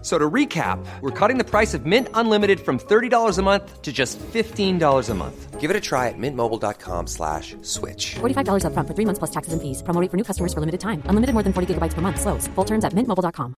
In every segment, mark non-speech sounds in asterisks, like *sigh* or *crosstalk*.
So to recap, we're cutting the price of Mint Unlimited from $30 a month to just $15 a month. Give it a try at mintmobile.com slash switch. $45 upfront for three months plus taxes and fees. Promo for new customers for limited time. Unlimited more than 40 gigabytes per month. Slows. Full terms at mintmobile.com.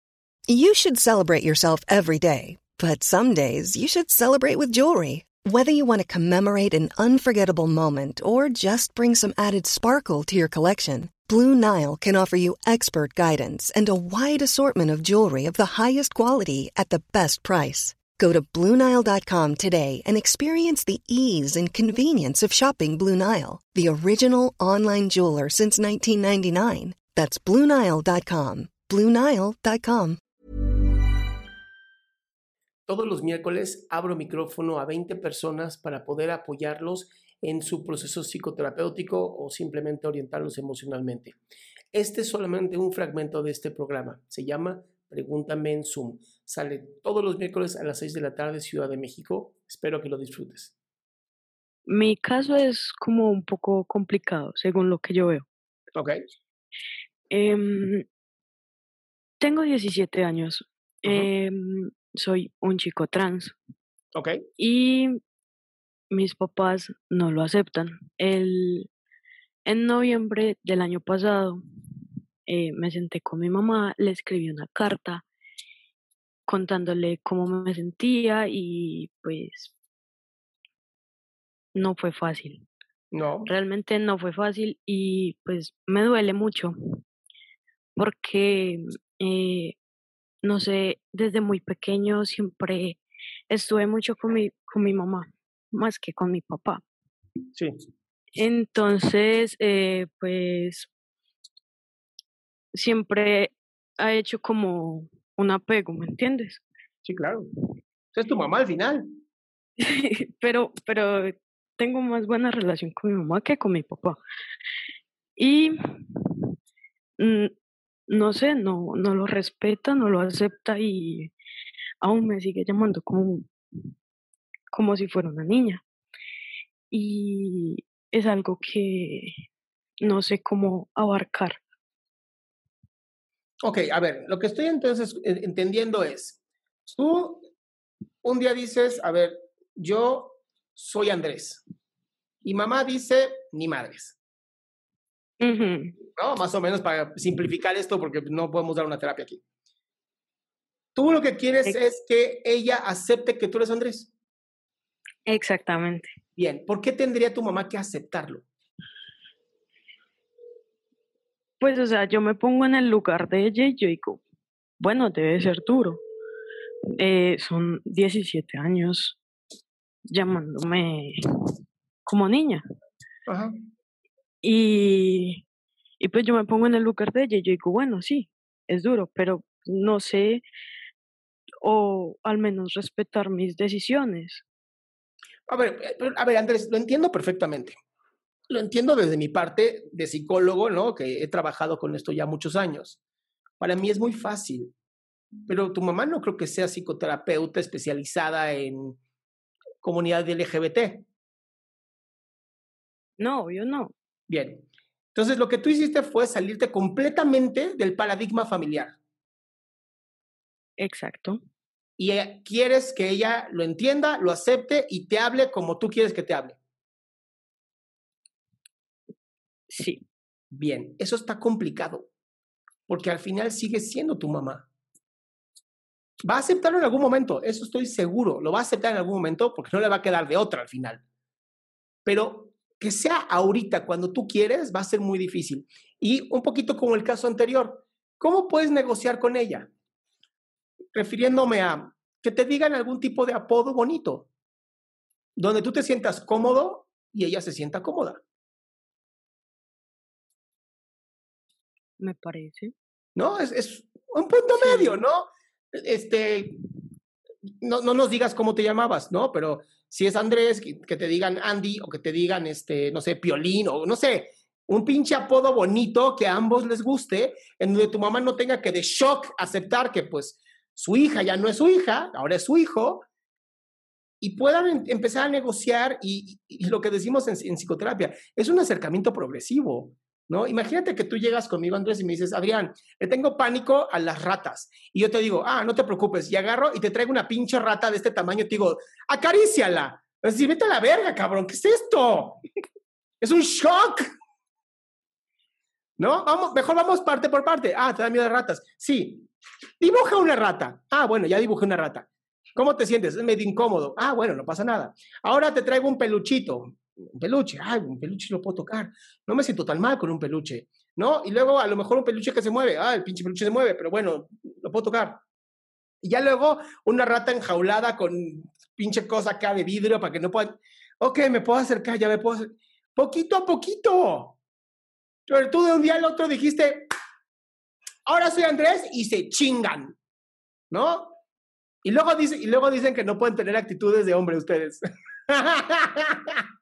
You should celebrate yourself every day. But some days you should celebrate with jewelry. Whether you want to commemorate an unforgettable moment or just bring some added sparkle to your collection, Blue Nile can offer you expert guidance and a wide assortment of jewelry of the highest quality at the best price. Go to BlueNile.com today and experience the ease and convenience of shopping Blue Nile, the original online jeweler since 1999. That's BlueNile.com. BlueNile.com. Todos los miércoles abro micrófono a 20 personas para poder apoyarlos en su proceso psicoterapéutico o simplemente orientarlos emocionalmente. Este es solamente un fragmento de este programa. Se llama Pregúntame en Zoom. Sale todos los miércoles a las 6 de la tarde, Ciudad de México. Espero que lo disfrutes. Mi caso es como un poco complicado, según lo que yo veo. Ok. Em, tengo 17 años. Em, soy un chico trans Ok. y mis papás no lo aceptan. El, en noviembre del año pasado eh, me senté con mi mamá, le escribí una carta contándole cómo me sentía y pues no fue fácil. No. Realmente no fue fácil y pues me duele mucho porque, eh, no sé, desde muy pequeño siempre estuve mucho con mi, con mi mamá, más que con mi papá. Sí. Entonces, eh, pues siempre ha hecho como un apego, ¿me entiendes? Sí, claro. Es tu mamá al final. *laughs* pero, pero tengo más buena relación con mi mamá que con mi papá. Y mm, no sé, no, no lo respeta, no lo acepta y aún me sigue llamando como, como si fuera una niña. Y es algo que no sé cómo abarcar. Ok, a ver, lo que estoy entonces entendiendo es, tú un día dices, a ver, yo soy Andrés. Y mamá dice, ni madres. ¿no? Más o menos para simplificar esto porque no podemos dar una terapia aquí. Tú lo que quieres Ex- es que ella acepte que tú eres Andrés. Exactamente. Bien, ¿por qué tendría tu mamá que aceptarlo? Pues, o sea, yo me pongo en el lugar de ella y yo digo, bueno, debe ser duro. Eh, son 17 años llamándome como niña. Ajá. Y, y pues yo me pongo en el lugar de ella y yo digo, bueno, sí, es duro, pero no sé, o al menos respetar mis decisiones. A ver, eh, a ver, Andrés, lo entiendo perfectamente. Lo entiendo desde mi parte de psicólogo, ¿no? Que he trabajado con esto ya muchos años. Para mí es muy fácil, pero tu mamá no creo que sea psicoterapeuta especializada en comunidad LGBT. No, yo no. Bien. Entonces, lo que tú hiciste fue salirte completamente del paradigma familiar. Exacto. Y quieres que ella lo entienda, lo acepte y te hable como tú quieres que te hable. Sí. Bien, eso está complicado, porque al final sigue siendo tu mamá. Va a aceptarlo en algún momento, eso estoy seguro, lo va a aceptar en algún momento porque no le va a quedar de otra al final. Pero que sea ahorita, cuando tú quieres, va a ser muy difícil. Y un poquito como el caso anterior, ¿cómo puedes negociar con ella? Refiriéndome a que te digan algún tipo de apodo bonito, donde tú te sientas cómodo y ella se sienta cómoda. Me parece. ¿no? Es, es un punto medio, ¿no? Este, no, no nos digas cómo te llamabas, ¿no? Pero si es Andrés, que, te digan Andy o que te digan, este, no sé, Piolín o no sé, un pinche apodo bonito que a ambos les guste, en donde tu mamá no tenga que de shock aceptar que pues su hija ya no es su hija, ahora es su hijo, y puedan em, empezar a negociar y, lo que decimos en, en, psicoterapia, es un acercamiento progresivo. ¿no? Imagínate que tú llegas conmigo, Andrés, y me dices, Adrián, le tengo pánico a las ratas. Y yo te digo, ah, no te preocupes, y agarro y te traigo una pinche rata de este tamaño y te digo, acaríciala. Es decir, vete a la verga, cabrón, ¿qué es esto? es un shock. ¿No? Vamos, mejor vamos parte por parte. Ah, te da miedo de ratas. Sí. Dibuja una rata. Ah, bueno, ya dibujé una rata. ¿Cómo te sientes? Es medio incómodo. Ah, bueno, no pasa nada. Ahora te traigo un peluchito un peluche, ay, un peluche lo puedo tocar, no me siento tan mal con un peluche, ¿no? Y luego a lo mejor un peluche que se mueve, ah, el pinche peluche se mueve, pero bueno, lo puedo tocar. Y ya luego una rata enjaulada con pinche cosa acá de vidrio para que no puedan, ok, me puedo acercar, ya me puedo acercar. Poquito a poquito. Pero tú de un día al otro dijiste, ahora soy Andrés y se chingan, ¿no? Y luego, dice, y luego dicen que no pueden tener actitudes de hombre ustedes. *laughs*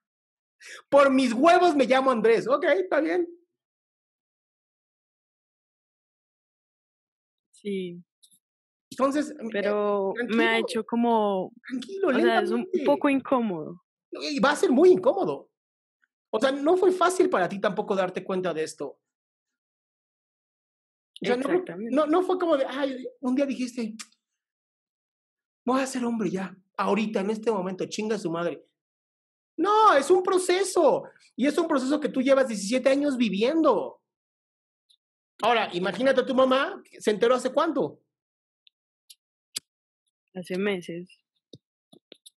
Por mis huevos me llamo Andrés. Ok, está bien. Sí. Entonces, eh, pero me ha hecho como. Tranquilo, o sea, es un poco incómodo. Y va a ser muy incómodo. O sea, no fue fácil para ti tampoco darte cuenta de esto. O sea, no, no, fue como de, ay, un día dijiste, voy a ser hombre ya, ahorita, en este momento, chinga su madre. No, es un proceso. Y es un proceso que tú llevas 17 años viviendo. Ahora, imagínate a tu mamá, ¿se enteró hace cuánto? Hace meses.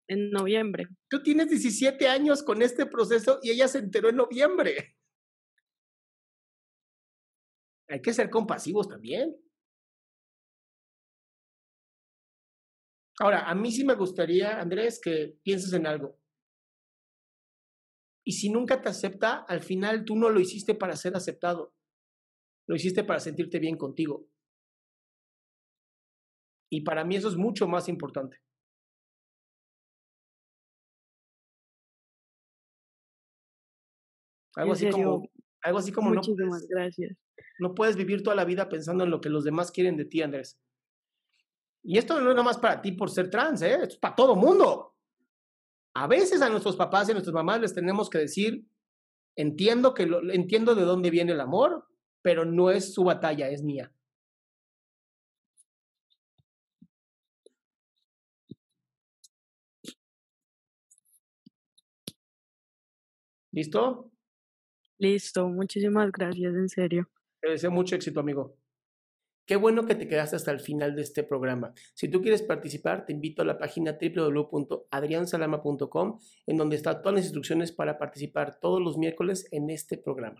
En noviembre. Tú tienes 17 años con este proceso y ella se enteró en noviembre. Hay que ser compasivos también. Ahora, a mí sí me gustaría, Andrés, que pienses en algo. Y si nunca te acepta, al final tú no lo hiciste para ser aceptado. Lo hiciste para sentirte bien contigo. Y para mí eso es mucho más importante. Algo así como, algo así como no puedes, gracias. no puedes vivir toda la vida pensando en lo que los demás quieren de ti, Andrés. Y esto no es nada más para ti por ser trans, ¿eh? es para todo mundo. A veces a nuestros papás y a nuestras mamás les tenemos que decir, entiendo, que lo, entiendo de dónde viene el amor, pero no es su batalla, es mía. ¿Listo? Listo, muchísimas gracias, en serio. Te deseo mucho éxito, amigo. Qué bueno que te quedaste hasta el final de este programa. Si tú quieres participar, te invito a la página www.adriansalama.com, en donde están todas las instrucciones para participar todos los miércoles en este programa.